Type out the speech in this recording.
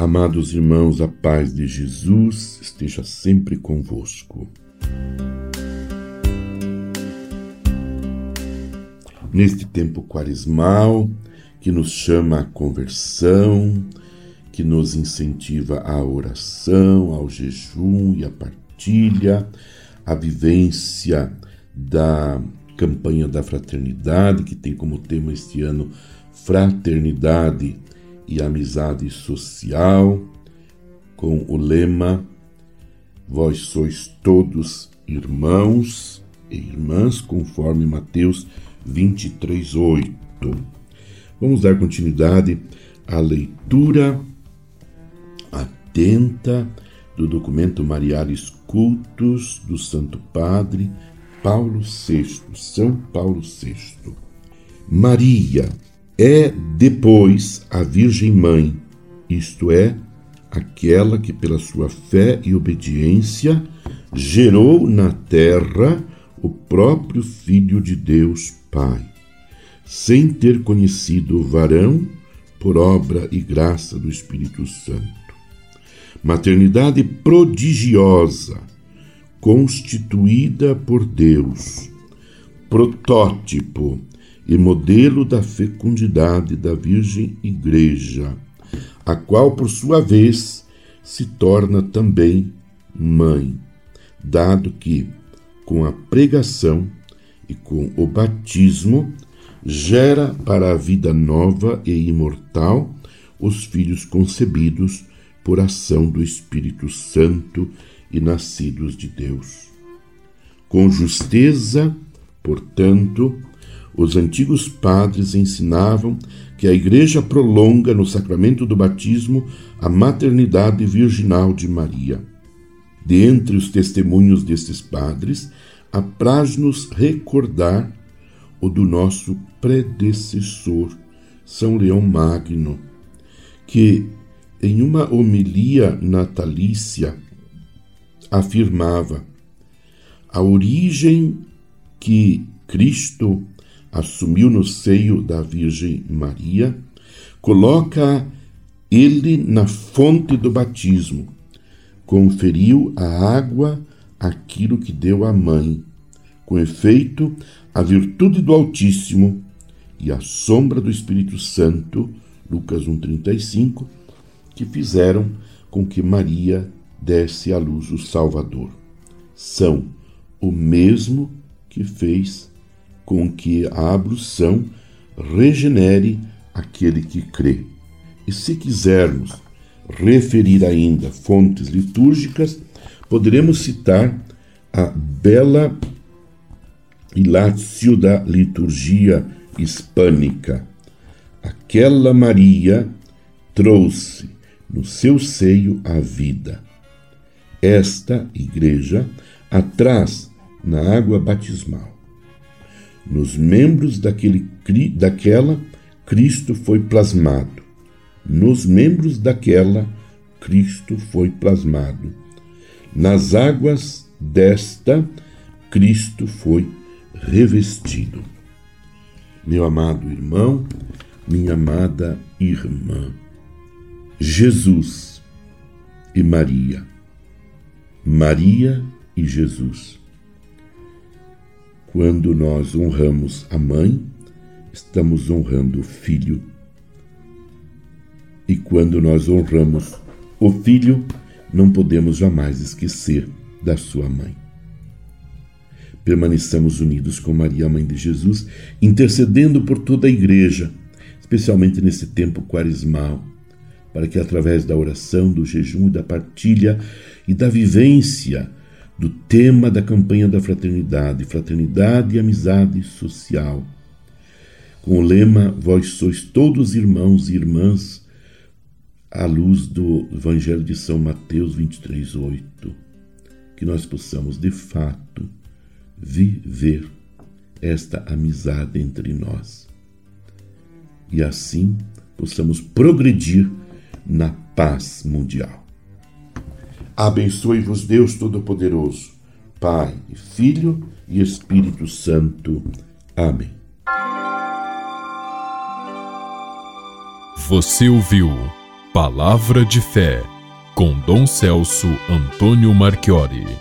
Amados irmãos, a paz de Jesus esteja sempre convosco. Neste tempo quaresmal, que nos chama à conversão, que nos incentiva à oração, ao jejum e à partilha, à vivência da campanha da fraternidade, que tem como tema este ano Fraternidade e Amizade Social, com o lema Vós sois todos irmãos e irmãs, conforme Mateus 23, 8. Vamos dar continuidade à leitura atenta do documento Mariares Cultos do Santo Padre Paulo VI, São Paulo VI. Maria é depois a Virgem Mãe, isto é, aquela que pela sua fé e obediência gerou na terra o próprio Filho de Deus Pai, sem ter conhecido o varão por obra e graça do Espírito Santo. Maternidade prodigiosa, constituída por Deus, protótipo e modelo da fecundidade da Virgem Igreja, a qual, por sua vez, se torna também mãe, dado que, com a pregação e com o batismo, gera para a vida nova e imortal os filhos concebidos por ação do Espírito Santo e nascidos de Deus. Com justeza, portanto, os antigos padres ensinavam que a Igreja prolonga no sacramento do batismo a maternidade virginal de Maria. Dentre os testemunhos destes padres, apraz-nos recordar o do nosso predecessor, São Leão Magno, que, em uma homilia natalícia, afirmava: a origem que Cristo assumiu no seio da Virgem Maria coloca ele na fonte do batismo, conferiu à água aquilo que deu à mãe. Com efeito, a virtude do Altíssimo e a sombra do Espírito Santo, Lucas 1,35, que fizeram com que Maria desse à luz o Salvador. São o mesmo que fez com que a ablução regenere aquele que crê. E se quisermos referir ainda fontes litúrgicas, poderemos citar a bela ilácio da liturgia hispânica. Aquela Maria trouxe no seu seio a vida esta igreja atrás na água batismal. Nos membros daquele, daquela, Cristo foi plasmado. Nos membros daquela, Cristo foi plasmado. Nas águas desta, Cristo foi revestido. Meu amado irmão, minha amada irmã, Jesus e Maria Maria e Jesus. Quando nós honramos a mãe, estamos honrando o filho. E quando nós honramos o filho, não podemos jamais esquecer da sua mãe. Permaneçamos unidos com Maria, mãe de Jesus, intercedendo por toda a igreja, especialmente nesse tempo quaresmal para que através da oração, do jejum e da partilha e da vivência do tema da campanha da fraternidade, fraternidade e amizade social, com o lema Vós sois todos irmãos e irmãs, à luz do Evangelho de São Mateus 23, 8, que nós possamos de fato viver esta amizade entre nós e assim possamos progredir na paz mundial. Abençoe-vos Deus Todo-Poderoso, Pai, Filho e Espírito Santo. Amém. Você ouviu Palavra de fé com Dom Celso Antônio Marchiori.